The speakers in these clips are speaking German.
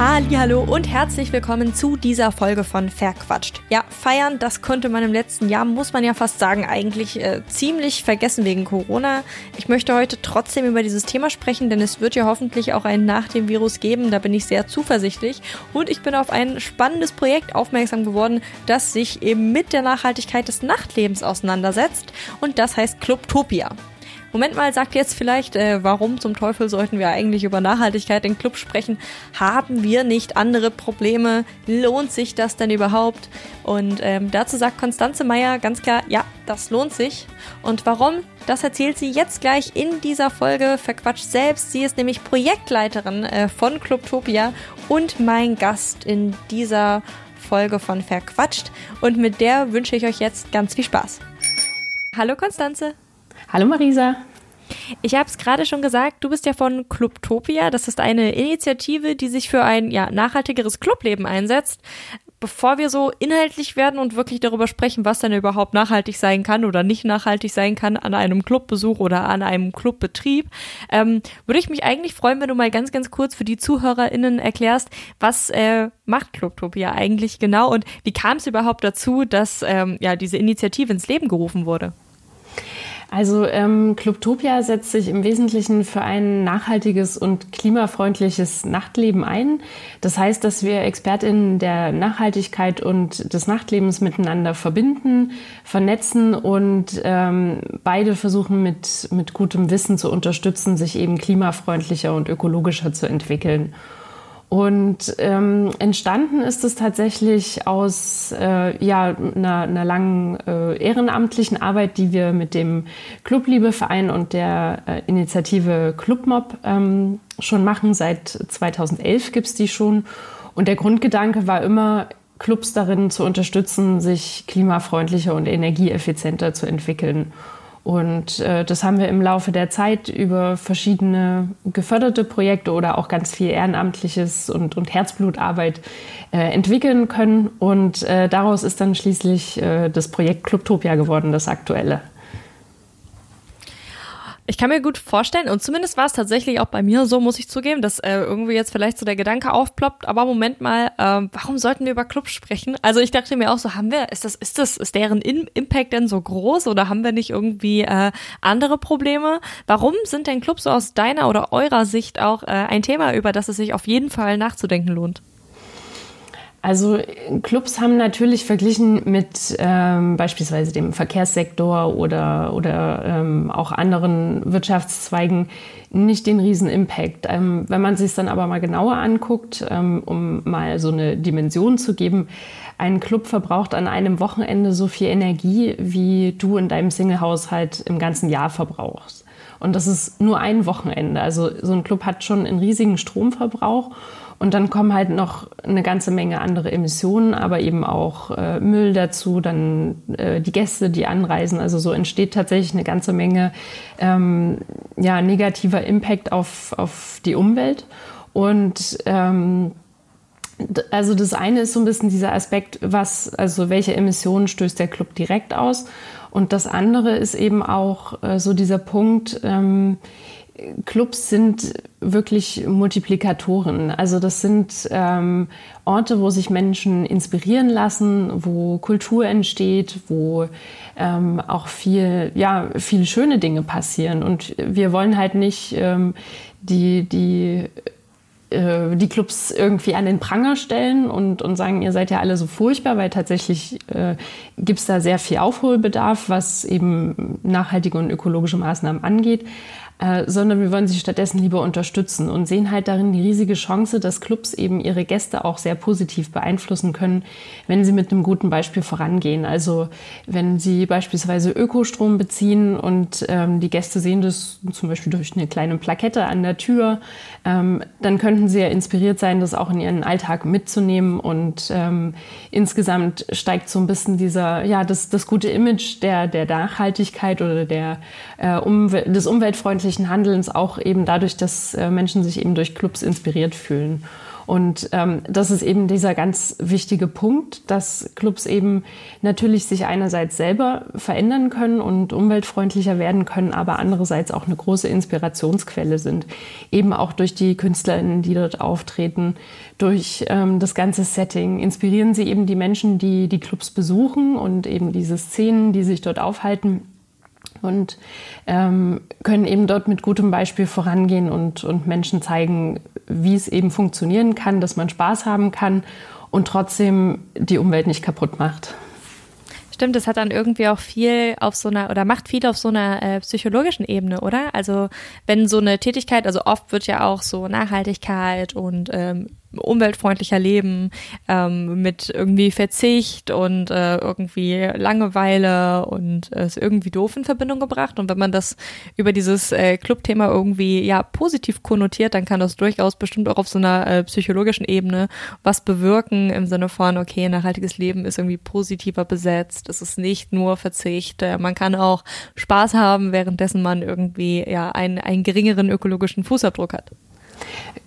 Hallo und herzlich willkommen zu dieser Folge von Verquatscht. Ja, feiern, das konnte man im letzten Jahr, muss man ja fast sagen, eigentlich äh, ziemlich vergessen wegen Corona. Ich möchte heute trotzdem über dieses Thema sprechen, denn es wird ja hoffentlich auch ein nach dem Virus geben, da bin ich sehr zuversichtlich. Und ich bin auf ein spannendes Projekt aufmerksam geworden, das sich eben mit der Nachhaltigkeit des Nachtlebens auseinandersetzt und das heißt Clubtopia. Moment mal, sagt jetzt vielleicht, äh, warum zum Teufel sollten wir eigentlich über Nachhaltigkeit im Club sprechen? Haben wir nicht andere Probleme? Lohnt sich das denn überhaupt? Und ähm, dazu sagt Konstanze Meyer ganz klar, ja, das lohnt sich. Und warum? Das erzählt sie jetzt gleich in dieser Folge Verquatscht selbst. Sie ist nämlich Projektleiterin äh, von Clubtopia und mein Gast in dieser Folge von Verquatscht. Und mit der wünsche ich euch jetzt ganz viel Spaß. Hallo Konstanze. Hallo Marisa. Ich habe es gerade schon gesagt, du bist ja von Clubtopia. Das ist eine Initiative, die sich für ein ja, nachhaltigeres Clubleben einsetzt. Bevor wir so inhaltlich werden und wirklich darüber sprechen, was denn überhaupt nachhaltig sein kann oder nicht nachhaltig sein kann an einem Clubbesuch oder an einem Clubbetrieb, ähm, würde ich mich eigentlich freuen, wenn du mal ganz, ganz kurz für die ZuhörerInnen erklärst, was äh, macht Clubtopia eigentlich genau und wie kam es überhaupt dazu, dass ähm, ja diese Initiative ins Leben gerufen wurde? Also ähm, Clubtopia setzt sich im Wesentlichen für ein nachhaltiges und klimafreundliches Nachtleben ein. Das heißt, dass wir Expertinnen der Nachhaltigkeit und des Nachtlebens miteinander verbinden, vernetzen und ähm, beide versuchen mit, mit gutem Wissen zu unterstützen, sich eben klimafreundlicher und ökologischer zu entwickeln. Und ähm, entstanden ist es tatsächlich aus äh, ja, einer, einer langen äh, ehrenamtlichen Arbeit, die wir mit dem Clubliebeverein und der äh, Initiative Clubmob ähm, schon machen. Seit 2011 gibt's die schon. Und der Grundgedanke war immer, Clubs darin zu unterstützen, sich klimafreundlicher und energieeffizienter zu entwickeln. Und äh, das haben wir im Laufe der Zeit über verschiedene geförderte Projekte oder auch ganz viel Ehrenamtliches und, und Herzblutarbeit äh, entwickeln können. Und äh, daraus ist dann schließlich äh, das Projekt Clubtopia geworden, das aktuelle. Ich kann mir gut vorstellen, und zumindest war es tatsächlich auch bei mir so, muss ich zugeben, dass äh, irgendwie jetzt vielleicht so der Gedanke aufploppt, aber Moment mal, äh, warum sollten wir über Clubs sprechen? Also ich dachte mir auch so, haben wir, ist das, ist das, ist deren In Impact denn so groß oder haben wir nicht irgendwie äh, andere Probleme? Warum sind denn Clubs so aus deiner oder eurer Sicht auch äh, ein Thema, über das es sich auf jeden Fall nachzudenken lohnt? Also Clubs haben natürlich verglichen mit ähm, beispielsweise dem Verkehrssektor oder, oder ähm, auch anderen Wirtschaftszweigen nicht den riesen Impact. Ähm, wenn man sich dann aber mal genauer anguckt, ähm, um mal so eine Dimension zu geben, ein Club verbraucht an einem Wochenende so viel Energie, wie du in deinem Singlehaushalt im ganzen Jahr verbrauchst. Und das ist nur ein Wochenende. Also so ein Club hat schon einen riesigen Stromverbrauch. Und dann kommen halt noch eine ganze Menge andere Emissionen, aber eben auch äh, Müll dazu, dann äh, die Gäste, die anreisen. Also so entsteht tatsächlich eine ganze Menge ähm, ja, negativer Impact auf, auf die Umwelt. Und ähm, also das eine ist so ein bisschen dieser Aspekt, was, also welche Emissionen stößt der Club direkt aus. Und das andere ist eben auch äh, so dieser Punkt, ähm, Clubs sind wirklich Multiplikatoren. Also das sind ähm, Orte, wo sich Menschen inspirieren lassen, wo Kultur entsteht, wo ähm, auch viel, ja, viele schöne Dinge passieren. Und wir wollen halt nicht ähm, die, die äh, die Clubs irgendwie an den Pranger stellen und, und sagen, ihr seid ja alle so furchtbar, weil tatsächlich äh, gibt es da sehr viel Aufholbedarf, was eben nachhaltige und ökologische Maßnahmen angeht. Äh, sondern wir wollen sie stattdessen lieber unterstützen und sehen halt darin die riesige Chance, dass Clubs eben ihre Gäste auch sehr positiv beeinflussen können, wenn sie mit einem guten Beispiel vorangehen. Also wenn sie beispielsweise Ökostrom beziehen und ähm, die Gäste sehen das zum Beispiel durch eine kleine Plakette an der Tür, ähm, dann könnten sie ja inspiriert sein, das auch in ihren Alltag mitzunehmen und ähm, insgesamt steigt so ein bisschen dieser, ja, das, das gute Image der, der Nachhaltigkeit oder der, äh, Umwel des umweltfreundlichen Handelns auch eben dadurch, dass äh, Menschen sich eben durch Clubs inspiriert fühlen. Und ähm, das ist eben dieser ganz wichtige Punkt, dass Clubs eben natürlich sich einerseits selber verändern können und umweltfreundlicher werden können, aber andererseits auch eine große Inspirationsquelle sind. Eben auch durch die KünstlerInnen, die dort auftreten, durch ähm, das ganze Setting inspirieren sie eben die Menschen, die die Clubs besuchen und eben diese Szenen, die sich dort aufhalten und ähm, können eben dort mit gutem Beispiel vorangehen und, und Menschen zeigen, wie es eben funktionieren kann, dass man Spaß haben kann und trotzdem die Umwelt nicht kaputt macht. Stimmt, das hat dann irgendwie auch viel auf so einer oder macht viel auf so einer äh, psychologischen Ebene, oder? Also wenn so eine Tätigkeit, also oft wird ja auch so Nachhaltigkeit und ähm, umweltfreundlicher Leben, ähm, mit irgendwie Verzicht und äh, irgendwie Langeweile und äh, irgendwie doof in Verbindung gebracht. Und wenn man das über dieses äh, Clubthema irgendwie ja positiv konnotiert, dann kann das durchaus bestimmt auch auf so einer äh, psychologischen Ebene was bewirken im Sinne von, okay, nachhaltiges Leben ist irgendwie positiver besetzt, es ist nicht nur Verzicht, äh, man kann auch Spaß haben, währenddessen man irgendwie ja einen, einen geringeren ökologischen Fußabdruck hat.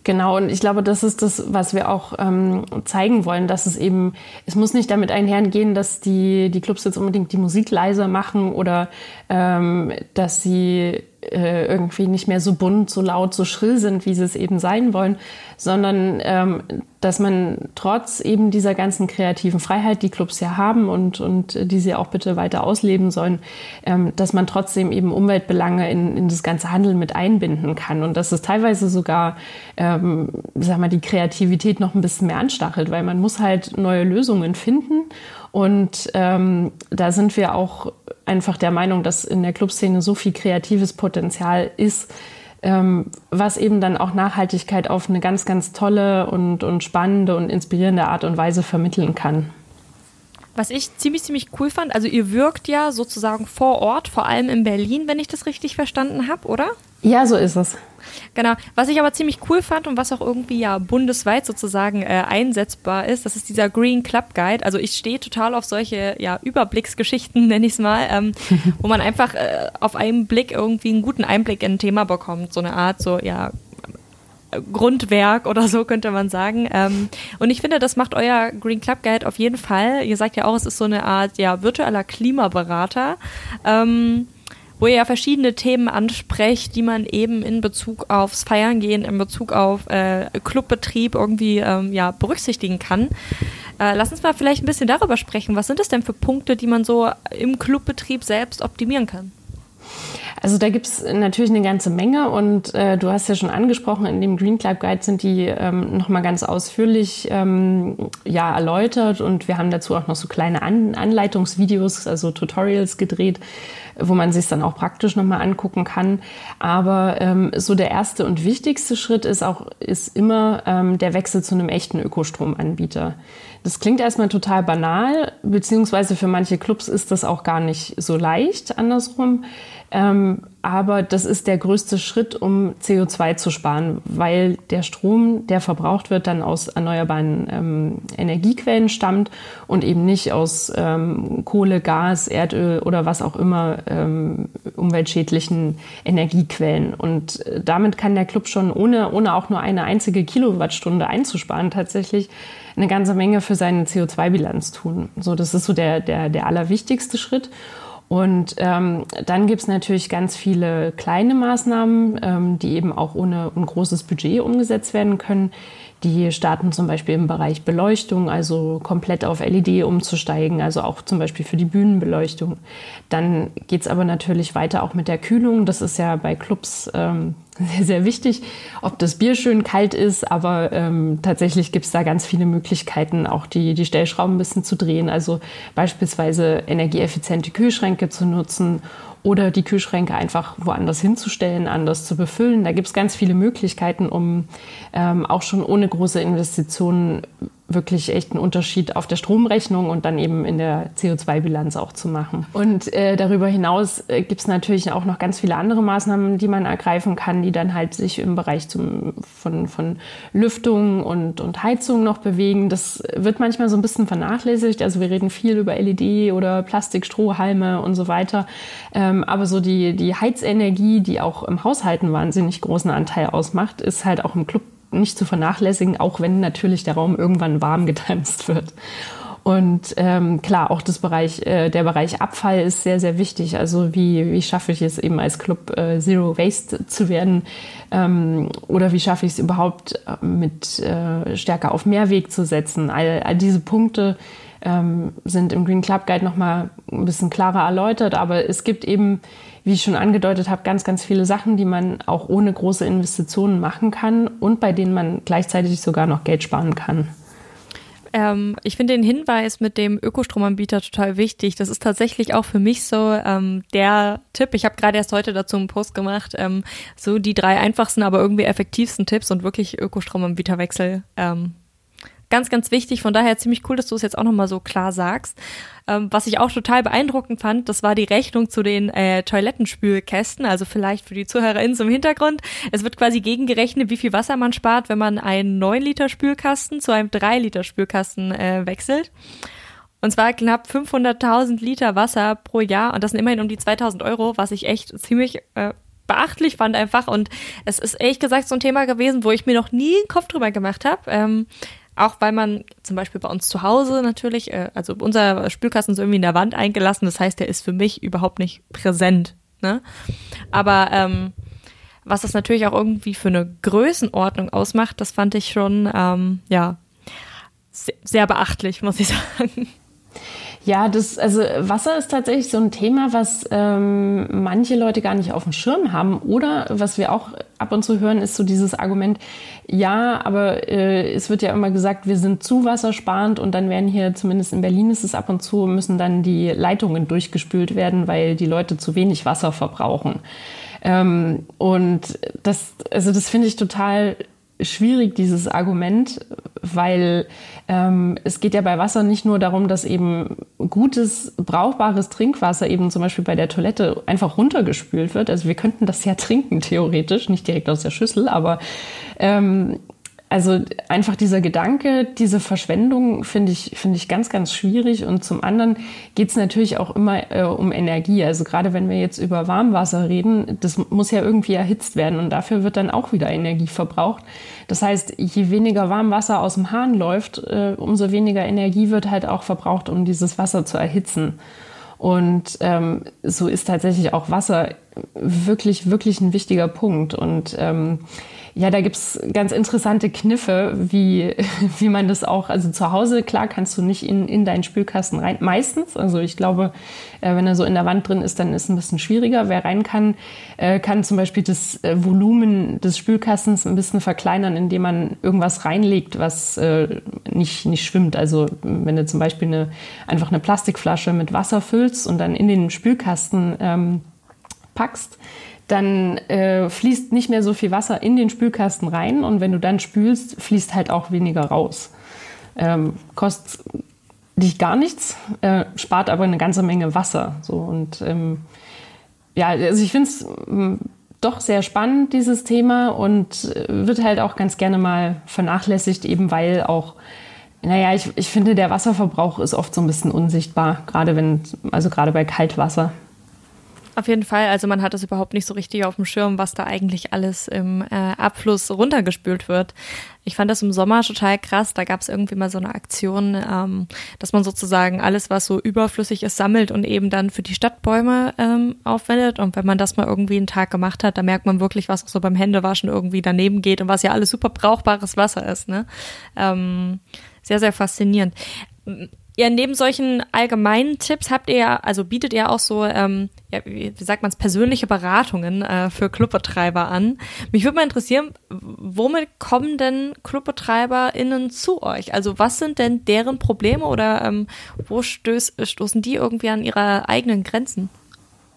Genau, und ich glaube, das ist das, was wir auch ähm, zeigen wollen, dass es eben, es muss nicht damit einhergehen, dass die, die Clubs jetzt unbedingt die Musik leiser machen oder ähm, dass sie äh, irgendwie nicht mehr so bunt, so laut, so schrill sind, wie sie es eben sein wollen, sondern ähm, dass man trotz eben dieser ganzen kreativen Freiheit, die Clubs ja haben und, und die sie auch bitte weiter ausleben sollen, ähm, dass man trotzdem eben Umweltbelange in, in das ganze Handeln mit einbinden kann. Und dass es teilweise sogar, ähm, sag mal, die Kreativität noch ein bisschen mehr anstachelt, weil man muss halt neue Lösungen finden. Und ähm, da sind wir auch einfach der Meinung, dass in der Clubszene so viel kreatives Potenzial ist, ähm, was eben dann auch Nachhaltigkeit auf eine ganz, ganz tolle und, und spannende und inspirierende Art und Weise vermitteln kann. Was ich ziemlich, ziemlich cool fand, also ihr wirkt ja sozusagen vor Ort, vor allem in Berlin, wenn ich das richtig verstanden habe, oder? Ja, so ist es. Genau. Was ich aber ziemlich cool fand und was auch irgendwie ja bundesweit sozusagen äh, einsetzbar ist, das ist dieser Green Club Guide. Also ich stehe total auf solche ja, Überblicksgeschichten, nenne ich es mal, ähm, wo man einfach äh, auf einen Blick irgendwie einen guten Einblick in ein Thema bekommt. So eine Art, so ja, Grundwerk oder so könnte man sagen. Ähm, und ich finde, das macht euer Green Club Guide auf jeden Fall. Ihr sagt ja auch, es ist so eine Art ja virtueller Klimaberater. Ähm, wo ihr ja verschiedene Themen ansprecht, die man eben in Bezug aufs Feiern gehen, in Bezug auf äh, Clubbetrieb irgendwie ähm, ja, berücksichtigen kann. Äh, lass uns mal vielleicht ein bisschen darüber sprechen. Was sind es denn für Punkte, die man so im Clubbetrieb selbst optimieren kann? Also da gibt's natürlich eine ganze Menge und äh, du hast ja schon angesprochen, in dem Green Club Guide sind die ähm, nochmal ganz ausführlich ähm, ja, erläutert und wir haben dazu auch noch so kleine An Anleitungsvideos, also Tutorials gedreht, wo man sich dann auch praktisch nochmal angucken kann. Aber ähm, so der erste und wichtigste Schritt ist auch ist immer ähm, der Wechsel zu einem echten Ökostromanbieter. Das klingt erstmal total banal, beziehungsweise für manche Clubs ist das auch gar nicht so leicht andersrum. Ähm, aber das ist der größte Schritt, um CO2 zu sparen, weil der Strom, der verbraucht wird, dann aus erneuerbaren ähm, Energiequellen stammt und eben nicht aus ähm, Kohle, Gas, Erdöl oder was auch immer ähm, umweltschädlichen Energiequellen. Und äh, damit kann der Club schon, ohne, ohne auch nur eine einzige Kilowattstunde einzusparen, tatsächlich eine ganze Menge für seine CO2-Bilanz tun. So, das ist so der, der, der allerwichtigste Schritt. Und ähm, dann gibt's natürlich ganz viele kleine Maßnahmen, ähm, die eben auch ohne ein großes Budget umgesetzt werden können. Die starten zum Beispiel im Bereich Beleuchtung, also komplett auf LED umzusteigen, also auch zum Beispiel für die Bühnenbeleuchtung. Dann geht's aber natürlich weiter auch mit der Kühlung. Das ist ja bei Clubs ähm, sehr, sehr wichtig, ob das Bier schön kalt ist, aber ähm, tatsächlich gibt's da ganz viele Möglichkeiten, auch die, die Stellschrauben ein bisschen zu drehen. Also beispielsweise energieeffiziente Kühlschränke zu nutzen oder die Kühlschränke einfach woanders hinzustellen, anders zu befüllen. Da gibt es ganz viele Möglichkeiten, um ähm, auch schon ohne große Investitionen wirklich echt einen Unterschied auf der Stromrechnung und dann eben in der CO2-Bilanz auch zu machen. Und äh, darüber hinaus äh, gibt es natürlich auch noch ganz viele andere Maßnahmen, die man ergreifen kann, die dann halt sich im Bereich zum, von, von Lüftung und, und Heizung noch bewegen. Das wird manchmal so ein bisschen vernachlässigt. Also wir reden viel über LED oder Plastikstrohhalme und so weiter. Ähm, aber so die, die Heizenergie, die auch im Haushalten wahnsinnig großen Anteil ausmacht, ist halt auch im Club nicht zu vernachlässigen, auch wenn natürlich der Raum irgendwann warm getanzt wird. Und ähm, klar, auch das Bereich, äh, der Bereich Abfall ist sehr, sehr wichtig. Also wie, wie schaffe ich es eben als Club äh, Zero Waste zu werden? Ähm, oder wie schaffe ich es überhaupt äh, mit äh, stärker auf Mehrweg zu setzen? All, all diese Punkte ähm, sind im Green Club Guide nochmal ein bisschen klarer erläutert. Aber es gibt eben, wie ich schon angedeutet habe, ganz, ganz viele Sachen, die man auch ohne große Investitionen machen kann und bei denen man gleichzeitig sogar noch Geld sparen kann. Ähm, ich finde den Hinweis mit dem Ökostromanbieter total wichtig. Das ist tatsächlich auch für mich so ähm, der Tipp. Ich habe gerade erst heute dazu einen Post gemacht. Ähm, so die drei einfachsten, aber irgendwie effektivsten Tipps und wirklich Ökostromanbieterwechsel ähm, ganz, ganz wichtig. Von daher ziemlich cool, dass du es jetzt auch nochmal so klar sagst. Ähm, was ich auch total beeindruckend fand, das war die Rechnung zu den äh, Toilettenspülkästen. Also vielleicht für die ZuhörerInnen zum Hintergrund. Es wird quasi gegengerechnet, wie viel Wasser man spart, wenn man einen 9 Liter Spülkasten zu einem 3 Liter Spülkasten äh, wechselt. Und zwar knapp 500.000 Liter Wasser pro Jahr. Und das sind immerhin um die 2000 Euro, was ich echt ziemlich äh, beachtlich fand einfach. Und es ist ehrlich gesagt so ein Thema gewesen, wo ich mir noch nie einen Kopf drüber gemacht habe. Ähm, auch weil man zum Beispiel bei uns zu Hause natürlich, äh, also unser Spülkasten ist irgendwie in der Wand eingelassen, das heißt, der ist für mich überhaupt nicht präsent. Ne? Aber ähm, was das natürlich auch irgendwie für eine Größenordnung ausmacht, das fand ich schon, ähm, ja, sehr, sehr beachtlich, muss ich sagen. Ja, das, also Wasser ist tatsächlich so ein Thema, was ähm, manche Leute gar nicht auf dem Schirm haben. Oder was wir auch ab und zu hören, ist so dieses Argument, ja, aber äh, es wird ja immer gesagt, wir sind zu wassersparend und dann werden hier, zumindest in Berlin ist es ab und zu, müssen dann die Leitungen durchgespült werden, weil die Leute zu wenig Wasser verbrauchen. Ähm, und das, also das finde ich total schwierig, dieses Argument, weil ähm, es geht ja bei Wasser nicht nur darum, dass eben gutes, brauchbares Trinkwasser eben zum Beispiel bei der Toilette einfach runtergespült wird. Also wir könnten das ja trinken, theoretisch, nicht direkt aus der Schüssel, aber ähm, also einfach dieser Gedanke, diese Verschwendung finde ich, finde ich ganz, ganz schwierig. Und zum anderen geht es natürlich auch immer äh, um Energie. Also gerade wenn wir jetzt über Warmwasser reden, das muss ja irgendwie erhitzt werden und dafür wird dann auch wieder Energie verbraucht. Das heißt, je weniger Warmwasser aus dem Hahn läuft, äh, umso weniger Energie wird halt auch verbraucht, um dieses Wasser zu erhitzen. Und ähm, so ist tatsächlich auch Wasser wirklich, wirklich ein wichtiger Punkt. Und ähm, ja, da gibt's ganz interessante Kniffe, wie, wie man das auch, also zu Hause, klar, kannst du nicht in, in deinen Spülkasten rein, meistens. Also ich glaube, äh, wenn er so in der Wand drin ist, dann ist es ein bisschen schwieriger. Wer rein kann, äh, kann zum Beispiel das äh, Volumen des Spülkastens ein bisschen verkleinern, indem man irgendwas reinlegt, was äh, nicht, nicht schwimmt. Also wenn du zum Beispiel eine, einfach eine Plastikflasche mit Wasser füllst und dann in den Spülkasten ähm, packst, dann äh, fließt nicht mehr so viel Wasser in den Spülkasten rein und wenn du dann spülst, fließt halt auch weniger raus. Ähm, kostet dich gar nichts, äh, spart aber eine ganze Menge Wasser. So und ähm, ja, also ich finde es hm, doch sehr spannend, dieses Thema, und äh, wird halt auch ganz gerne mal vernachlässigt, eben weil auch naja, ich, ich finde, der Wasserverbrauch ist oft so ein bisschen unsichtbar, gerade wenn, also gerade bei Kaltwasser. Auf jeden Fall, also man hat es überhaupt nicht so richtig auf dem Schirm, was da eigentlich alles im äh, Abfluss runtergespült wird. Ich fand das im Sommer total krass. Da gab es irgendwie mal so eine Aktion, ähm, dass man sozusagen alles, was so überflüssig ist, sammelt und eben dann für die Stadtbäume ähm, aufwendet. Und wenn man das mal irgendwie einen Tag gemacht hat, da merkt man wirklich, was auch so beim Händewaschen irgendwie daneben geht und was ja alles super brauchbares Wasser ist. Ne? Ähm, sehr, sehr faszinierend. Ja, neben solchen allgemeinen Tipps habt ihr, also bietet ihr auch so, ähm, ja, wie, wie sagt man es, persönliche Beratungen äh, für Clubbetreiber an. Mich würde mal interessieren, womit kommen denn ClubbetreiberInnen zu euch? Also was sind denn deren Probleme oder ähm, wo stöß, stoßen die irgendwie an ihre eigenen Grenzen?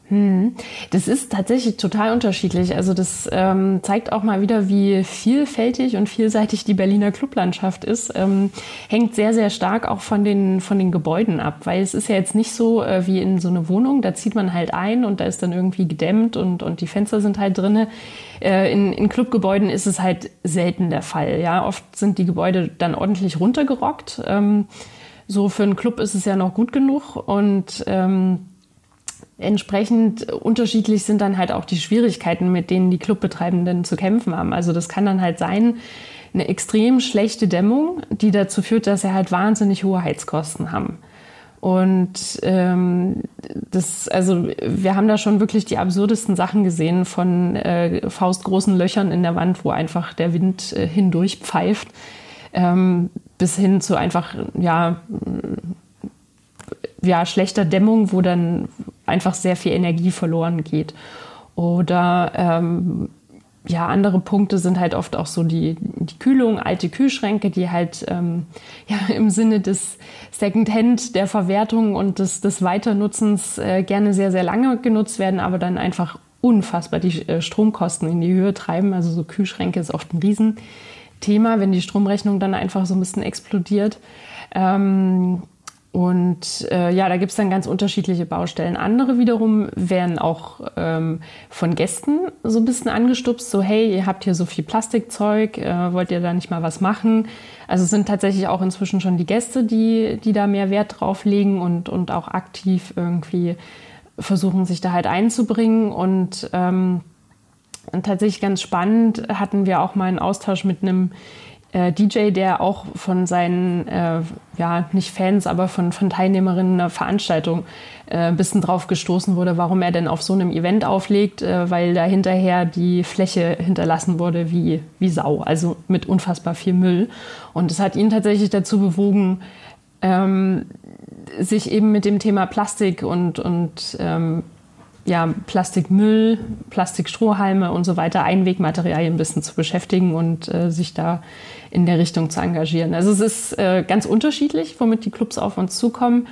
Hm. Das ist tatsächlich total unterschiedlich. Also das ähm, zeigt auch mal wieder, wie vielfältig und vielseitig die Berliner Clublandschaft ist. Ähm, hängt sehr, sehr stark auch von den, von den Gebäuden ab, weil es ist ja jetzt nicht so äh, wie in so eine Wohnung, da zieht man halt ein und da ist dann irgendwie gedämmt und, und die Fenster sind halt drinne. Äh, in, in Clubgebäuden ist es halt selten der Fall. Ja, oft sind die Gebäude dann ordentlich runtergerockt. Ähm, so für einen Club ist es ja noch gut genug und ähm, entsprechend unterschiedlich sind dann halt auch die Schwierigkeiten, mit denen die Clubbetreibenden zu kämpfen haben. Also das kann dann halt sein, eine extrem schlechte Dämmung, die dazu führt, dass sie halt wahnsinnig hohe Heizkosten haben. Und ähm, das, also wir haben da schon wirklich die absurdesten Sachen gesehen von äh, faustgroßen Löchern in der Wand, wo einfach der Wind äh, hindurch pfeift, ähm, bis hin zu einfach ja, ja schlechter Dämmung, wo dann einfach sehr viel Energie verloren geht. Oder ähm, ja, andere Punkte sind halt oft auch so die, die Kühlung, alte Kühlschränke, die halt ähm, ja, im Sinne des Secondhand, der Verwertung und des, des Weiternutzens äh, gerne sehr, sehr lange genutzt werden, aber dann einfach unfassbar die äh, Stromkosten in die Höhe treiben. Also so Kühlschränke ist oft ein Riesenthema, wenn die Stromrechnung dann einfach so ein bisschen explodiert. Ähm, und äh, ja, da gibt's dann ganz unterschiedliche Baustellen. Andere wiederum werden auch ähm, von Gästen so ein bisschen angestupst, so hey, ihr habt hier so viel Plastikzeug, äh, wollt ihr da nicht mal was machen? Also es sind tatsächlich auch inzwischen schon die Gäste, die, die da mehr Wert drauf legen und, und auch aktiv irgendwie versuchen, sich da halt einzubringen. Und, ähm, und tatsächlich ganz spannend hatten wir auch mal einen Austausch mit einem äh, DJ, der auch von seinen, äh, ja, nicht Fans, aber von, von Teilnehmerinnen einer Veranstaltung äh, ein bisschen drauf gestoßen wurde, warum er denn auf so einem Event auflegt, äh, weil da hinterher die Fläche hinterlassen wurde wie, wie Sau, also mit unfassbar viel Müll. Und es hat ihn tatsächlich dazu bewogen, ähm, sich eben mit dem Thema Plastik und, und ähm, ja, Plastikmüll, Plastikstrohhalme und so weiter, Einwegmaterialien ein bisschen zu beschäftigen und äh, sich da in der Richtung zu engagieren. Also es ist äh, ganz unterschiedlich, womit die Clubs auf uns zukommen.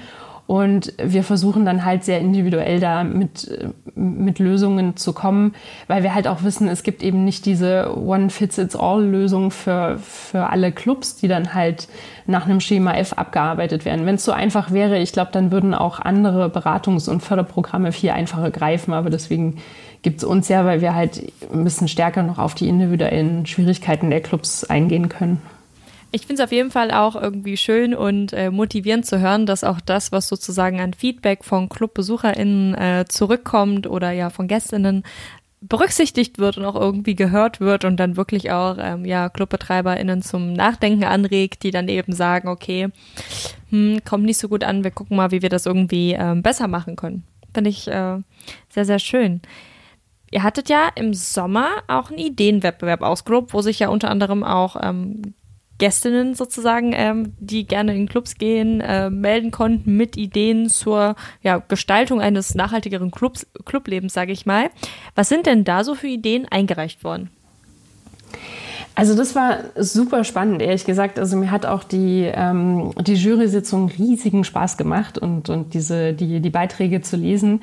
Und wir versuchen dann halt sehr individuell da mit, mit Lösungen zu kommen, weil wir halt auch wissen, es gibt eben nicht diese One-Fits-It's-All-Lösung für, für alle Clubs, die dann halt nach einem Schema F abgearbeitet werden. Wenn es so einfach wäre, ich glaube, dann würden auch andere Beratungs- und Förderprogramme viel einfacher greifen. Aber deswegen gibt es uns ja, weil wir halt ein bisschen stärker noch auf die individuellen Schwierigkeiten der Clubs eingehen können. Ich finde es auf jeden Fall auch irgendwie schön und äh, motivierend zu hören, dass auch das, was sozusagen an Feedback von ClubbesucherInnen äh, zurückkommt oder ja von GästInnen, berücksichtigt wird und auch irgendwie gehört wird und dann wirklich auch ähm, ja ClubbetreiberInnen zum Nachdenken anregt, die dann eben sagen, okay, hm, kommt nicht so gut an, wir gucken mal, wie wir das irgendwie ähm, besser machen können. Finde ich äh, sehr, sehr schön. Ihr hattet ja im Sommer auch einen Ideenwettbewerb ausgelobt, wo sich ja unter anderem auch ähm, Gästinnen sozusagen, ähm, die gerne in Clubs gehen, äh, melden konnten mit Ideen zur ja, Gestaltung eines nachhaltigeren Clubs, Clublebens, sage ich mal. Was sind denn da so für Ideen eingereicht worden? Also das war super spannend, ehrlich gesagt. Also mir hat auch die, ähm, die Jury-Sitzung riesigen Spaß gemacht und, und diese, die, die Beiträge zu lesen,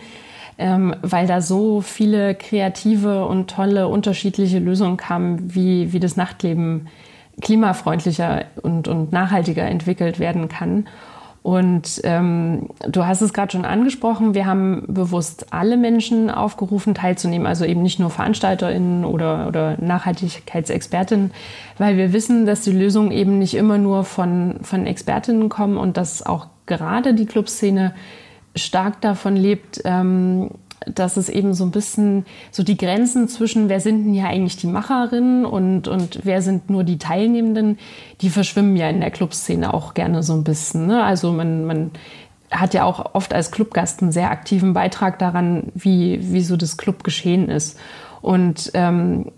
ähm, weil da so viele kreative und tolle unterschiedliche Lösungen kamen, wie, wie das Nachtleben klimafreundlicher und, und nachhaltiger entwickelt werden kann. Und ähm, du hast es gerade schon angesprochen, wir haben bewusst alle Menschen aufgerufen, teilzunehmen, also eben nicht nur VeranstalterInnen oder, oder Nachhaltigkeitsexpertinnen, weil wir wissen, dass die Lösungen eben nicht immer nur von, von Expertinnen kommen und dass auch gerade die Clubszene stark davon lebt, ähm, dass es eben so ein bisschen so die Grenzen zwischen, wer sind denn hier eigentlich die Macherinnen und, und wer sind nur die Teilnehmenden, die verschwimmen ja in der Clubszene auch gerne so ein bisschen. Ne? Also man, man hat ja auch oft als Clubgast einen sehr aktiven Beitrag daran, wie, wie so das Clubgeschehen ist. Und ähm,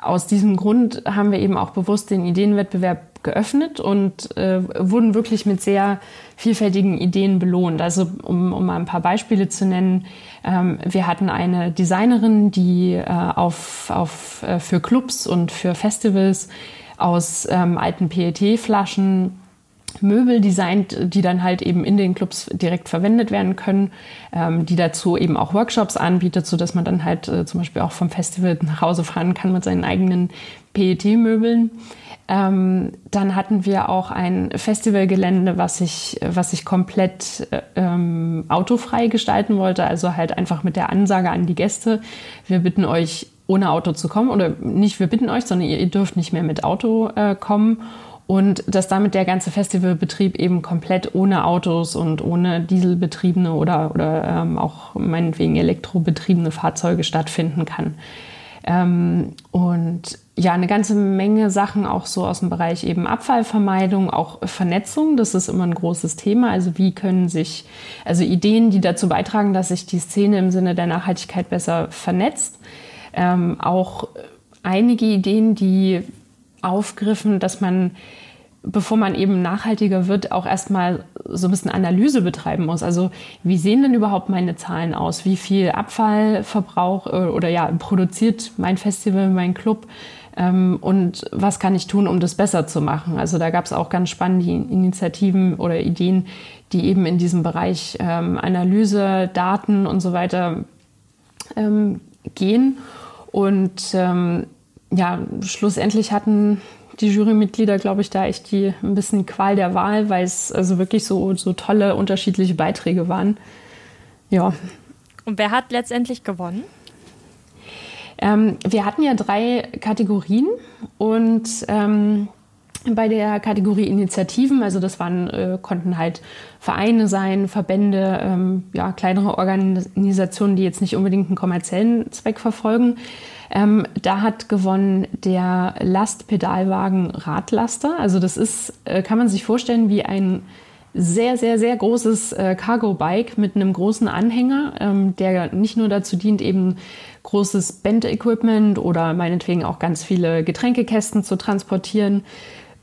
aus diesem Grund haben wir eben auch bewusst den Ideenwettbewerb geöffnet und äh, wurden wirklich mit sehr vielfältigen Ideen belohnt. Also um, um mal ein paar Beispiele zu nennen, ähm, wir hatten eine Designerin, die äh, auf, auf, äh, für Clubs und für Festivals aus ähm, alten PET-Flaschen Möbel designt, die dann halt eben in den Clubs direkt verwendet werden können, ähm, die dazu eben auch Workshops anbietet, so dass man dann halt äh, zum Beispiel auch vom Festival nach Hause fahren kann mit seinen eigenen PET-Möbeln. Ähm, dann hatten wir auch ein Festivalgelände, was ich, was ich komplett ähm, autofrei gestalten wollte. Also halt einfach mit der Ansage an die Gäste, wir bitten euch ohne Auto zu kommen oder nicht wir bitten euch, sondern ihr, ihr dürft nicht mehr mit Auto äh, kommen. Und dass damit der ganze Festivalbetrieb eben komplett ohne Autos und ohne dieselbetriebene oder, oder ähm, auch meinetwegen elektrobetriebene Fahrzeuge stattfinden kann. Ähm, und ja, eine ganze Menge Sachen auch so aus dem Bereich eben Abfallvermeidung, auch Vernetzung. Das ist immer ein großes Thema. Also wie können sich, also Ideen, die dazu beitragen, dass sich die Szene im Sinne der Nachhaltigkeit besser vernetzt. Ähm, auch einige Ideen, die aufgriffen, dass man bevor man eben nachhaltiger wird, auch erstmal so ein bisschen Analyse betreiben muss. Also wie sehen denn überhaupt meine Zahlen aus? Wie viel Abfallverbrauch äh, oder ja produziert mein Festival, mein Club? Ähm, und was kann ich tun, um das besser zu machen? Also da gab es auch ganz spannende Initiativen oder Ideen, die eben in diesem Bereich ähm, Analyse, Daten und so weiter ähm, gehen. Und ja, schlussendlich hatten die Jurymitglieder, glaube ich, da echt die ein bisschen Qual der Wahl, weil es also wirklich so, so tolle unterschiedliche Beiträge waren. Ja. Und wer hat letztendlich gewonnen? Ähm, wir hatten ja drei Kategorien und ähm, bei der Kategorie Initiativen, also das waren, äh, konnten halt Vereine sein, Verbände, ähm, ja, kleinere Organisationen, die jetzt nicht unbedingt einen kommerziellen Zweck verfolgen. Ähm, da hat gewonnen der Lastpedalwagen Radlaster. Also das ist, äh, kann man sich vorstellen, wie ein sehr, sehr, sehr großes äh, Cargo-Bike mit einem großen Anhänger, ähm, der nicht nur dazu dient, eben großes Band-Equipment oder meinetwegen auch ganz viele Getränkekästen zu transportieren,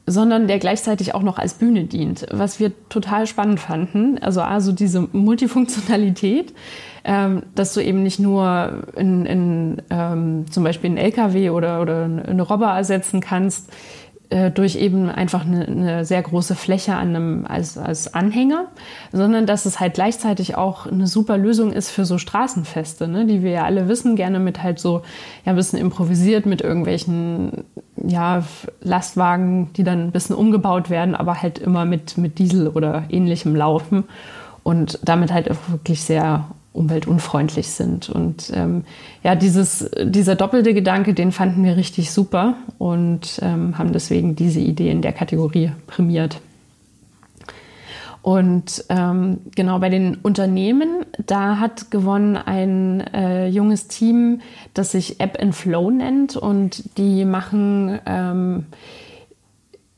sondern der gleichzeitig auch noch als Bühne dient, was wir total spannend fanden. Also also diese Multifunktionalität, ähm, dass du eben nicht nur in, in ähm, zum Beispiel einen LKW oder, oder eine Robber ersetzen kannst, äh, durch eben einfach eine, eine, sehr große Fläche an einem, als, als Anhänger, sondern dass es halt gleichzeitig auch eine super Lösung ist für so Straßenfeste, ne, die wir ja alle wissen, gerne mit halt so ja, ein bisschen improvisiert mit irgendwelchen ja, Lastwagen, die dann ein bisschen umgebaut werden, aber halt immer mit, mit Diesel oder ähnlichem laufen und damit halt auch wirklich sehr umweltunfreundlich sind. Und ähm, ja, dieses, dieser doppelte Gedanke, den fanden wir richtig super und ähm, haben deswegen diese Idee in der Kategorie prämiert. Und ähm, genau bei den Unternehmen, da hat gewonnen ein äh, junges Team, das sich App and Flow nennt und die machen ähm,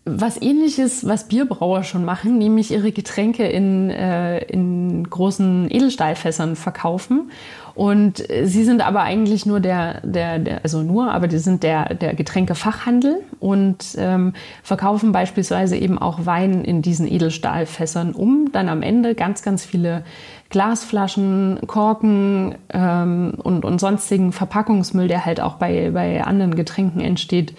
was ähnliches, was Bierbrauer schon machen, nämlich ihre Getränke in, äh, in großen Edelstahlfässern verkaufen. Und äh, sie sind aber eigentlich nur der, der, der also nur, aber die sind der, der Getränkefachhandel und ähm, verkaufen beispielsweise eben auch Wein in diesen Edelstahlfässern, um dann am Ende ganz, ganz viele Glasflaschen, Korken ähm, und, und sonstigen Verpackungsmüll, der halt auch bei, bei anderen Getränken entsteht,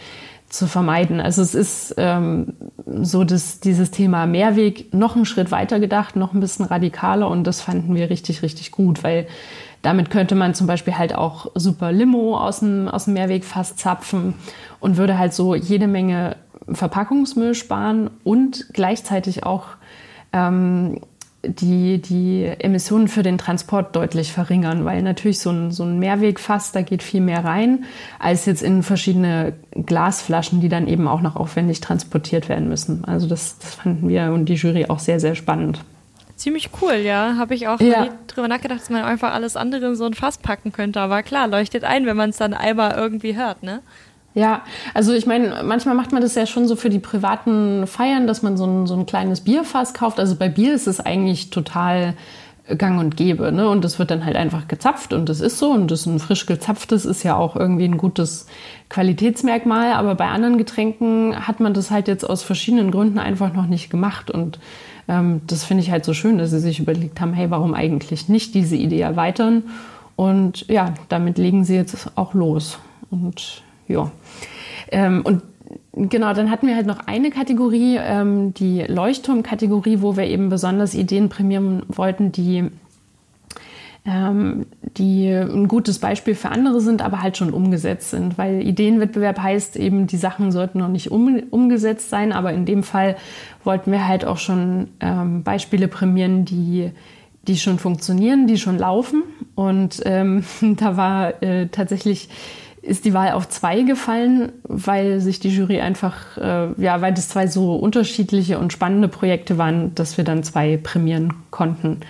zu vermeiden. Also es ist ähm, so, dass dieses Thema Mehrweg noch einen Schritt weiter gedacht, noch ein bisschen radikaler und das fanden wir richtig, richtig gut, weil damit könnte man zum Beispiel halt auch super Limo aus dem, aus dem Mehrwegfass zapfen und würde halt so jede Menge Verpackungsmüll sparen und gleichzeitig auch ähm, die, die Emissionen für den Transport deutlich verringern, weil natürlich so ein, so ein Mehrwegfass, da geht viel mehr rein, als jetzt in verschiedene Glasflaschen, die dann eben auch noch aufwendig transportiert werden müssen. Also das, das fanden wir und die Jury auch sehr, sehr spannend. Ziemlich cool, ja. Habe ich auch ja. drüber nachgedacht, dass man einfach alles andere in so ein Fass packen könnte. Aber klar, leuchtet ein, wenn man es dann einmal irgendwie hört, ne? Ja, also ich meine, manchmal macht man das ja schon so für die privaten Feiern, dass man so ein, so ein kleines Bierfass kauft. Also bei Bier ist es eigentlich total gang und gäbe. Ne? Und das wird dann halt einfach gezapft und das ist so. Und das ein frisch gezapftes ist ja auch irgendwie ein gutes Qualitätsmerkmal. Aber bei anderen Getränken hat man das halt jetzt aus verschiedenen Gründen einfach noch nicht gemacht. Und das finde ich halt so schön, dass sie sich überlegt haben, hey, warum eigentlich nicht diese Idee erweitern? Und ja, damit legen sie jetzt auch los. Und ja. Ähm, und genau, dann hatten wir halt noch eine Kategorie, ähm, die Leuchtturmkategorie, wo wir eben besonders Ideen prämieren wollten, die ähm, die ein gutes Beispiel für andere sind, aber halt schon umgesetzt sind. Weil Ideenwettbewerb heißt eben, die Sachen sollten noch nicht um, umgesetzt sein, aber in dem Fall wollten wir halt auch schon ähm, Beispiele prämieren, die, die schon funktionieren, die schon laufen. Und ähm, da war äh, tatsächlich ist die Wahl auf zwei gefallen, weil sich die Jury einfach, äh, ja, weil das zwei so unterschiedliche und spannende Projekte waren, dass wir dann zwei prämieren konnten.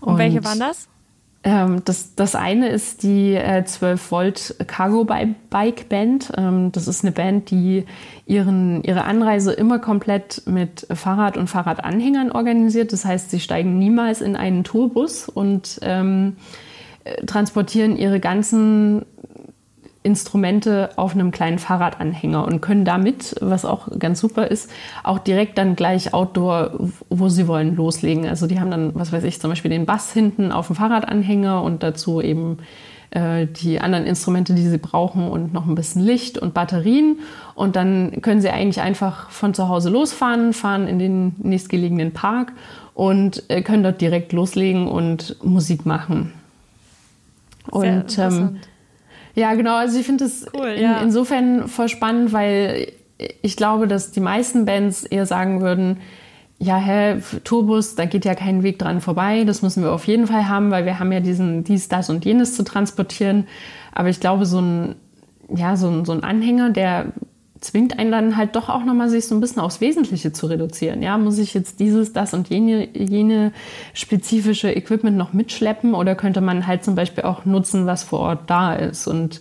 Und, und welche waren das? Ähm, das, das eine ist die äh, 12 Volt Cargo Bike Band. Ähm, das ist eine Band, die ihren, ihre Anreise immer komplett mit Fahrrad und Fahrradanhängern organisiert. Das heißt, sie steigen niemals in einen Tourbus und ähm, äh, transportieren ihre ganzen Instrumente auf einem kleinen Fahrradanhänger und können damit, was auch ganz super ist, auch direkt dann gleich Outdoor, wo sie wollen, loslegen. Also die haben dann, was weiß ich, zum Beispiel den Bass hinten auf dem Fahrradanhänger und dazu eben äh, die anderen Instrumente, die sie brauchen und noch ein bisschen Licht und Batterien. Und dann können sie eigentlich einfach von zu Hause losfahren, fahren in den nächstgelegenen Park und äh, können dort direkt loslegen und Musik machen. Sehr und ähm, ja, genau. Also ich finde es cool, in, ja. insofern voll spannend, weil ich glaube, dass die meisten Bands eher sagen würden, ja, hä, Tourbus, da geht ja kein Weg dran vorbei. Das müssen wir auf jeden Fall haben, weil wir haben ja diesen, dies, das und jenes zu transportieren. Aber ich glaube, so ein, ja, so ein, so ein Anhänger, der zwingt einen dann halt doch auch nochmal, sich so ein bisschen aufs Wesentliche zu reduzieren. Ja, muss ich jetzt dieses, das und jene, jene spezifische Equipment noch mitschleppen oder könnte man halt zum Beispiel auch nutzen, was vor Ort da ist und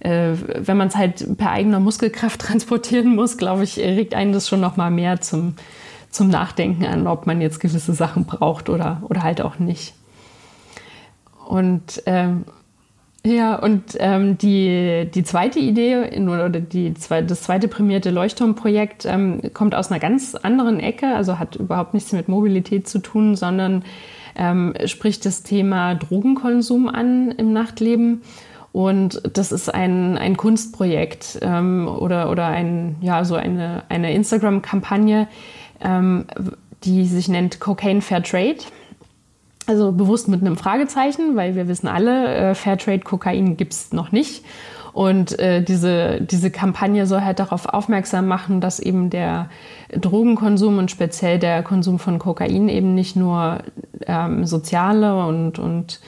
äh, wenn man es halt per eigener Muskelkraft transportieren muss, glaube ich, regt einen das schon noch mal mehr zum, zum Nachdenken an, ob man jetzt gewisse Sachen braucht oder, oder halt auch nicht. Und ähm, ja, und ähm, die, die zweite Idee oder die, das zweite prämierte Leuchtturmprojekt ähm, kommt aus einer ganz anderen Ecke, also hat überhaupt nichts mit Mobilität zu tun, sondern ähm, spricht das Thema Drogenkonsum an im Nachtleben. Und das ist ein, ein Kunstprojekt ähm, oder, oder ein, ja, so eine, eine Instagram-Kampagne, ähm, die sich nennt Cocaine Fair Trade. Also bewusst mit einem Fragezeichen, weil wir wissen alle, äh, Fairtrade Kokain gibt es noch nicht. Und äh, diese, diese Kampagne soll halt darauf aufmerksam machen, dass eben der Drogenkonsum und speziell der Konsum von Kokain eben nicht nur ähm, soziale und, und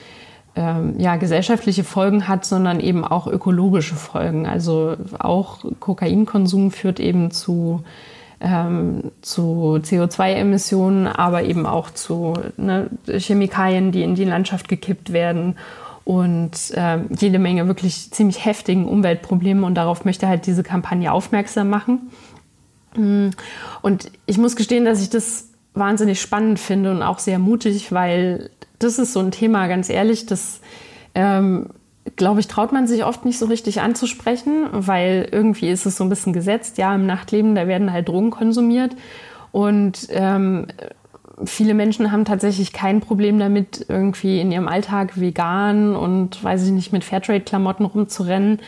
ähm, ja, gesellschaftliche Folgen hat, sondern eben auch ökologische Folgen. Also auch Kokainkonsum führt eben zu ähm, zu CO2-Emissionen, aber eben auch zu ne, Chemikalien, die in die Landschaft gekippt werden und äh, jede Menge wirklich ziemlich heftigen Umweltprobleme und darauf möchte halt diese Kampagne aufmerksam machen. Mm, und ich muss gestehen, dass ich das wahnsinnig spannend finde und auch sehr mutig, weil das ist so ein Thema, ganz ehrlich, das ähm, glaube ich, traut man sich oft nicht so richtig anzusprechen, weil irgendwie ist es so ein bisschen gesetzt. Ja, im Nachtleben, da werden halt Drogen konsumiert. Und ähm, viele Menschen haben tatsächlich kein Problem damit, irgendwie in ihrem Alltag vegan und, weiß ich nicht, mit Fairtrade-Klamotten rumzurennen.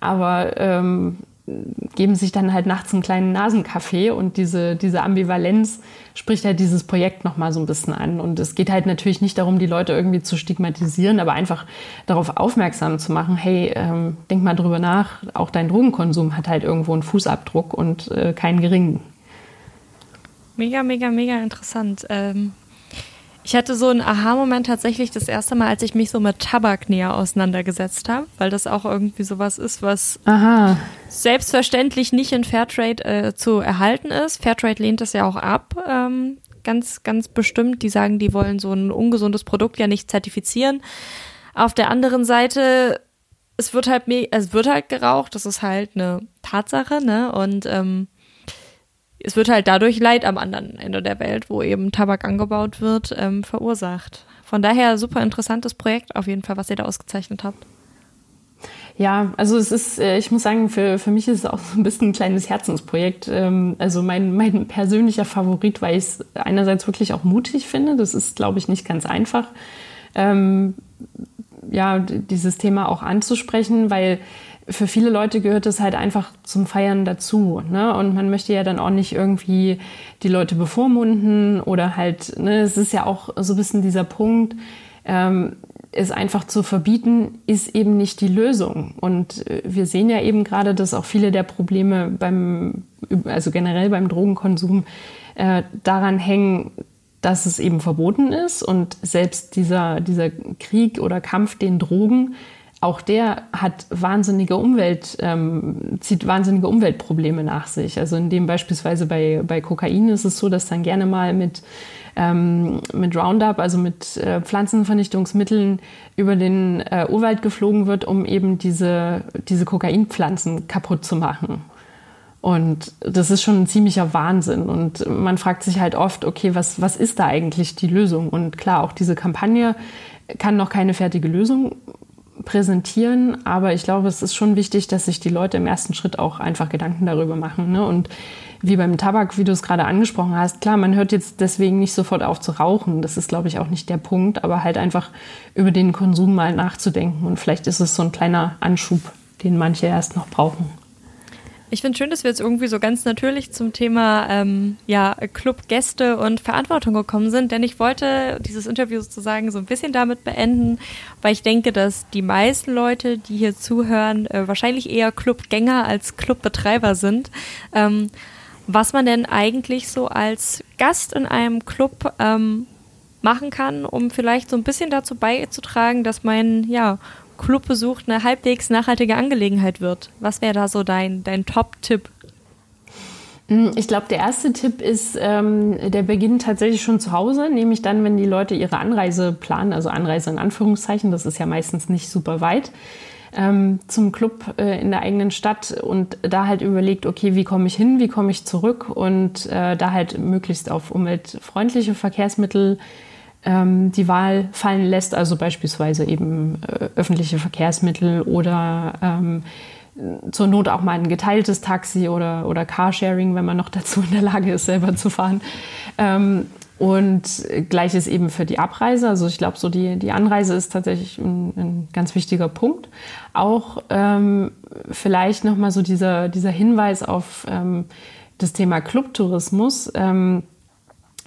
Aber ähm, geben sich dann halt nachts einen kleinen Nasenkaffee und diese, diese Ambivalenz spricht halt dieses Projekt nochmal so ein bisschen an. Und es geht halt natürlich nicht darum, die Leute irgendwie zu stigmatisieren, aber einfach darauf aufmerksam zu machen, hey, ähm, denk mal drüber nach, auch dein Drogenkonsum hat halt irgendwo einen Fußabdruck und äh, keinen geringen. Mega, mega, mega interessant. Ähm, ich hatte so einen Aha-Moment tatsächlich das erste Mal, als ich mich so mit Tabak näher auseinandergesetzt habe, weil das auch irgendwie sowas ist, was Aha. selbstverständlich nicht in Fairtrade äh, zu erhalten ist. Fairtrade lehnt das ja auch ab, ähm, ganz, ganz bestimmt. Die sagen, die wollen so ein ungesundes Produkt ja nicht zertifizieren. Auf der anderen Seite, es wird halt, es wird halt geraucht, das ist halt eine Tatsache, ne? Und ähm, es wird halt dadurch Leid am anderen Ende der Welt, wo eben Tabak angebaut wird, ähm, verursacht. Von daher super interessantes Projekt auf jeden Fall, was ihr da ausgezeichnet habt. Ja, also es ist, äh, ich muss sagen, für, für mich ist es auch so ein bisschen ein kleines Herzensprojekt. Ähm, also mein, mein persönlicher Favorit, weil ich es einerseits wirklich auch mutig finde. Das ist, glaube ich, nicht ganz einfach, ähm, ja, dieses Thema auch anzusprechen, weil für viele Leute gehört es halt einfach zum Feiern dazu. Ne? Und man möchte ja dann auch nicht irgendwie die Leute bevormunden oder halt, ne, es ist ja auch so ein bisschen dieser Punkt, ähm, es einfach zu verbieten, ist eben nicht die Lösung. Und äh, wir sehen ja eben gerade, dass auch viele der Probleme beim, also generell beim Drogenkonsum äh, daran hängen, dass es eben verboten ist und selbst dieser, dieser Krieg oder Kampf den Drogen auch der hat wahnsinnige Umwelt, ähm, zieht wahnsinnige Umweltprobleme nach sich. Also in dem beispielsweise bei, bei Kokain ist es so, dass dann gerne mal mit, ähm, mit Roundup, also mit äh, Pflanzenvernichtungsmitteln über den äh, Urwald geflogen wird, um eben diese, diese Kokainpflanzen kaputt zu machen. Und das ist schon ein ziemlicher Wahnsinn. Und man fragt sich halt oft, okay, was, was ist da eigentlich die Lösung? Und klar, auch diese Kampagne kann noch keine fertige Lösung präsentieren, aber ich glaube, es ist schon wichtig, dass sich die Leute im ersten Schritt auch einfach Gedanken darüber machen. Ne? Und wie beim Tabak, wie du es gerade angesprochen hast, klar, man hört jetzt deswegen nicht sofort auf zu rauchen. Das ist, glaube ich, auch nicht der Punkt, aber halt einfach über den Konsum mal nachzudenken. Und vielleicht ist es so ein kleiner Anschub, den manche erst noch brauchen. Ich finde schön, dass wir jetzt irgendwie so ganz natürlich zum Thema ähm, ja, Clubgäste und Verantwortung gekommen sind, denn ich wollte dieses Interview sozusagen so ein bisschen damit beenden, weil ich denke, dass die meisten Leute, die hier zuhören, äh, wahrscheinlich eher Clubgänger als Clubbetreiber sind. Ähm, was man denn eigentlich so als Gast in einem Club ähm, machen kann, um vielleicht so ein bisschen dazu beizutragen, dass mein ja, Clubbesuch eine halbwegs nachhaltige Angelegenheit wird. Was wäre da so dein, dein Top-Tipp? Hm, ich glaube, der erste Tipp ist, ähm, der beginnt tatsächlich schon zu Hause, nämlich dann, wenn die Leute ihre Anreise planen, also Anreise in Anführungszeichen, das ist ja meistens nicht super weit, ähm, zum Club äh, in der eigenen Stadt und da halt überlegt, okay, wie komme ich hin, wie komme ich zurück und äh, da halt möglichst auf umweltfreundliche Verkehrsmittel ähm, die Wahl fallen lässt, also beispielsweise eben äh, öffentliche Verkehrsmittel oder ähm, zur Not auch mal ein geteiltes Taxi oder, oder Carsharing, wenn man noch dazu in der Lage ist, selber zu fahren. Ähm, und gleiches eben für die Abreise. Also ich glaube, so die, die Anreise ist tatsächlich ein, ein ganz wichtiger Punkt. Auch ähm, vielleicht nochmal so dieser, dieser Hinweis auf ähm, das Thema Clubtourismus. Ähm,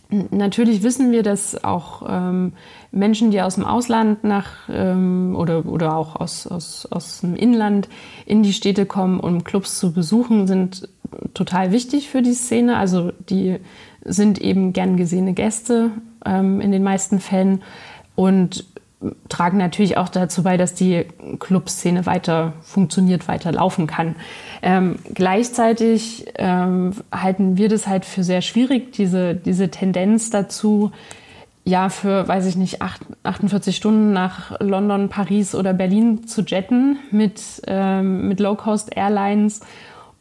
Natürlich wissen wir, dass auch ähm, Menschen, die aus dem Ausland nach ähm, oder, oder auch aus, aus, aus dem Inland in die Städte kommen, um Clubs zu besuchen, sind total wichtig für die Szene. Also die sind eben gern gesehene Gäste ähm, in den meisten Fällen. Und tragen natürlich auch dazu bei, dass die Clubszene weiter funktioniert, weiter laufen kann. Ähm, gleichzeitig ähm, halten wir das halt für sehr schwierig, diese, diese Tendenz dazu, ja, für, weiß ich nicht, 48 Stunden nach London, Paris oder Berlin zu jetten mit, ähm, mit Low-Cost-Airlines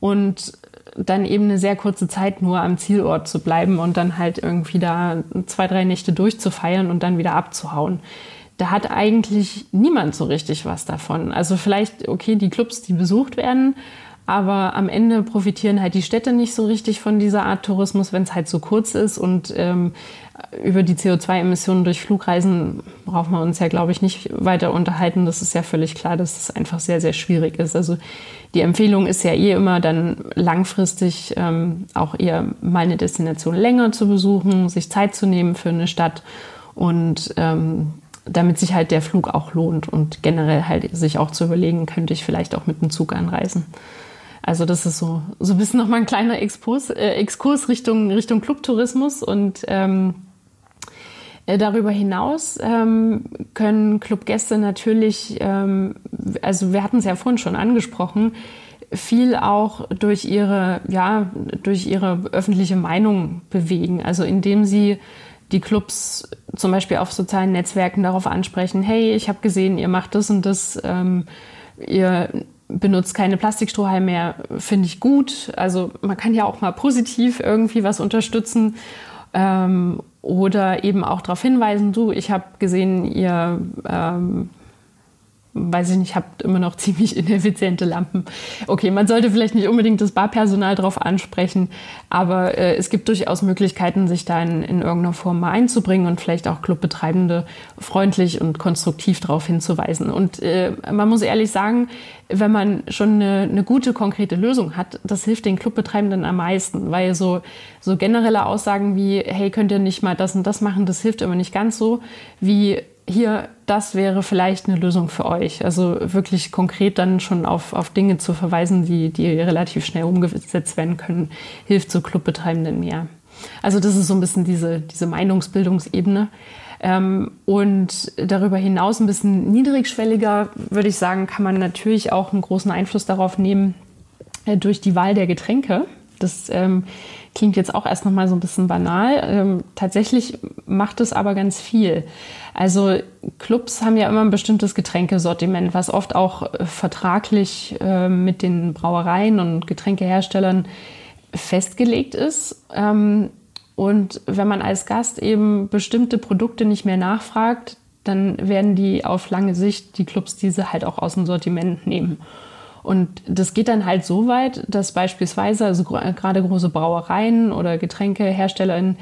und dann eben eine sehr kurze Zeit nur am Zielort zu bleiben und dann halt irgendwie da zwei, drei Nächte durchzufeiern und dann wieder abzuhauen da hat eigentlich niemand so richtig was davon. Also vielleicht, okay, die Clubs, die besucht werden, aber am Ende profitieren halt die Städte nicht so richtig von dieser Art Tourismus, wenn es halt so kurz ist. Und ähm, über die CO2-Emissionen durch Flugreisen braucht man uns ja, glaube ich, nicht weiter unterhalten. Das ist ja völlig klar, dass es einfach sehr, sehr schwierig ist. Also die Empfehlung ist ja eh immer dann langfristig ähm, auch eher mal eine Destination länger zu besuchen, sich Zeit zu nehmen für eine Stadt und ähm, damit sich halt der Flug auch lohnt und generell halt sich auch zu überlegen, könnte ich vielleicht auch mit dem Zug anreisen. Also das ist so, so ein bisschen nochmal ein kleiner Exkurs, äh, Exkurs Richtung, Richtung Clubtourismus und ähm, äh, Darüber hinaus ähm, können Clubgäste natürlich, ähm, also wir hatten es ja vorhin schon angesprochen, viel auch durch ihre, ja, durch ihre öffentliche Meinung bewegen. Also indem sie die Clubs zum Beispiel auf sozialen Netzwerken darauf ansprechen, hey, ich habe gesehen, ihr macht das und das, ähm, ihr benutzt keine Plastikstrohhalme mehr, finde ich gut. Also man kann ja auch mal positiv irgendwie was unterstützen. Ähm, oder eben auch darauf hinweisen, du, ich habe gesehen, ihr ähm, weiß ich nicht, habt immer noch ziemlich ineffiziente Lampen. Okay, man sollte vielleicht nicht unbedingt das Barpersonal darauf ansprechen, aber äh, es gibt durchaus Möglichkeiten, sich da in, in irgendeiner Form mal einzubringen und vielleicht auch Clubbetreibende freundlich und konstruktiv darauf hinzuweisen. Und äh, man muss ehrlich sagen, wenn man schon eine, eine, gute, konkrete Lösung hat, das hilft den Clubbetreibenden am meisten, weil so, so generelle Aussagen wie, hey, könnt ihr nicht mal das und das machen, das hilft immer nicht ganz so, wie hier, das wäre vielleicht eine Lösung für euch. Also wirklich konkret dann schon auf, auf Dinge zu verweisen, die, die relativ schnell umgesetzt werden können, hilft so Clubbetreibenden mehr. Also das ist so ein bisschen diese, diese Meinungsbildungsebene. Ähm, und darüber hinaus ein bisschen niedrigschwelliger, würde ich sagen, kann man natürlich auch einen großen Einfluss darauf nehmen äh, durch die Wahl der Getränke. Das ähm, klingt jetzt auch erst noch mal so ein bisschen banal. Ähm, tatsächlich macht es aber ganz viel. Also Clubs haben ja immer ein bestimmtes Getränkesortiment, was oft auch äh, vertraglich äh, mit den Brauereien und Getränkeherstellern festgelegt ist. Ähm, und wenn man als Gast eben bestimmte Produkte nicht mehr nachfragt, dann werden die auf lange Sicht die Clubs diese halt auch aus dem Sortiment nehmen. Und das geht dann halt so weit, dass beispielsweise also gerade große Brauereien oder Getränkeherstellerinnen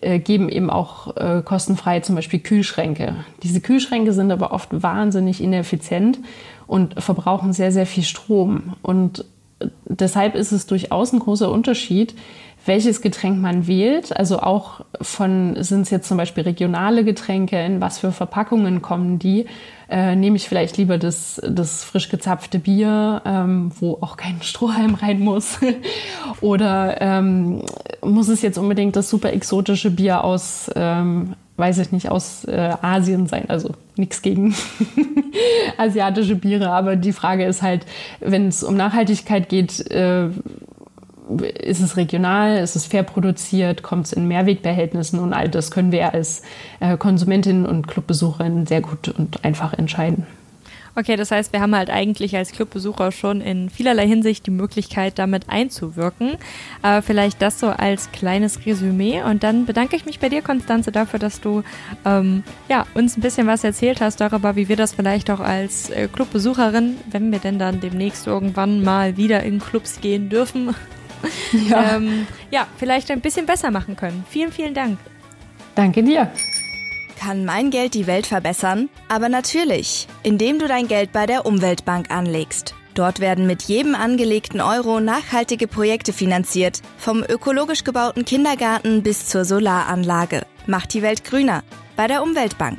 äh, geben eben auch äh, kostenfrei zum Beispiel Kühlschränke. Diese Kühlschränke sind aber oft wahnsinnig ineffizient und verbrauchen sehr, sehr viel Strom. Und deshalb ist es durchaus ein großer Unterschied, welches Getränk man wählt. Also auch von, sind es jetzt zum Beispiel regionale Getränke, in was für Verpackungen kommen die. Äh, nehme ich vielleicht lieber das, das frisch gezapfte Bier, ähm, wo auch kein Strohhalm rein muss. Oder ähm, muss es jetzt unbedingt das super exotische Bier aus, ähm, weiß ich nicht, aus äh, Asien sein? Also nichts gegen asiatische Biere, aber die Frage ist halt, wenn es um Nachhaltigkeit geht, äh, ist es regional, ist es fair produziert, kommt es in Mehrwegbehältnissen und all das können wir als äh, Konsumentin und Clubbesucherin sehr gut und einfach entscheiden. Okay, das heißt, wir haben halt eigentlich als Clubbesucher schon in vielerlei Hinsicht die Möglichkeit, damit einzuwirken. Äh, vielleicht das so als kleines Resümee. Und dann bedanke ich mich bei dir, Konstanze, dafür, dass du ähm, ja, uns ein bisschen was erzählt hast darüber, wie wir das vielleicht auch als äh, Clubbesucherin, wenn wir denn dann demnächst irgendwann mal wieder in Clubs gehen dürfen, ja. Ähm, ja, vielleicht ein bisschen besser machen können. Vielen, vielen Dank. Danke dir. Kann mein Geld die Welt verbessern? Aber natürlich, indem du dein Geld bei der Umweltbank anlegst. Dort werden mit jedem angelegten Euro nachhaltige Projekte finanziert, vom ökologisch gebauten Kindergarten bis zur Solaranlage. Macht die Welt grüner bei der Umweltbank.